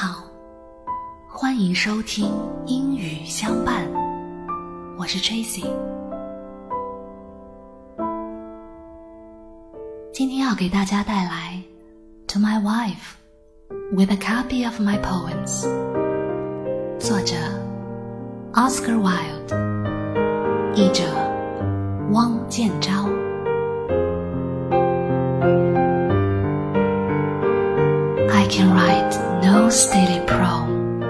好，欢迎收听英语相伴，我是 Tracy。今天要给大家带来《To My Wife》with a copy of my poems，作者 Oscar Wilde，译者汪建昭。Can write no stately poem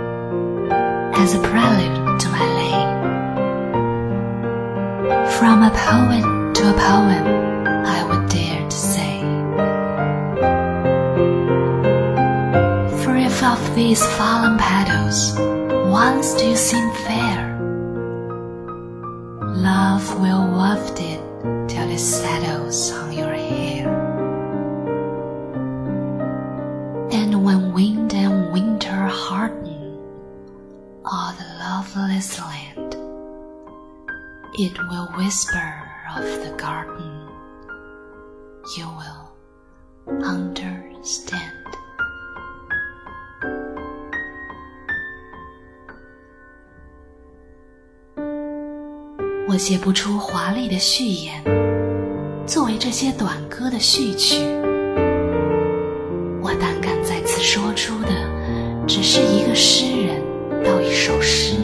as a prelude to my lay. From a poet to a poem, I would dare to say. For if of these fallen petals once do you seem fair, love will waft it till it settles on your winter harden all the loveless land, it will whisper of the garden. You will understand. 我写不出华丽的序言，作为这些短歌的序曲。我胆敢在此说出的， 只是一个诗人到一首诗。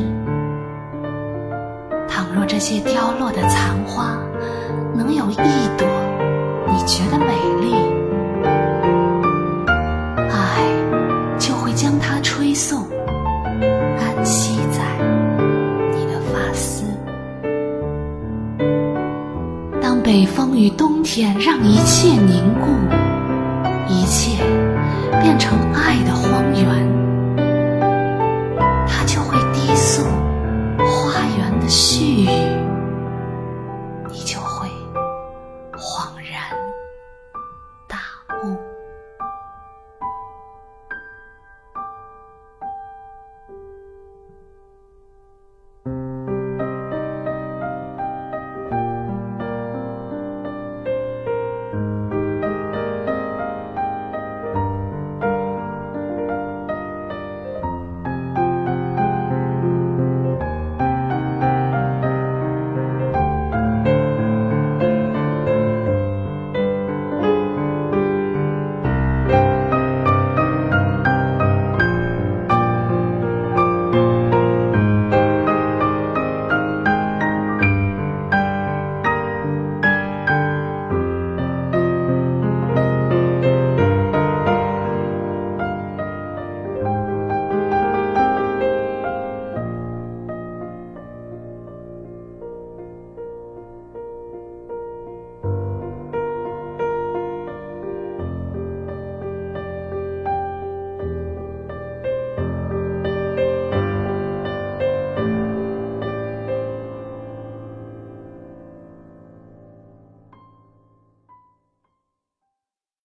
倘若这些凋落的残花能有一朵你觉得美丽，爱就会将它吹送，安息在你的发丝。当北风与冬天让一切凝固，一切变成爱的荒原，你就会恍然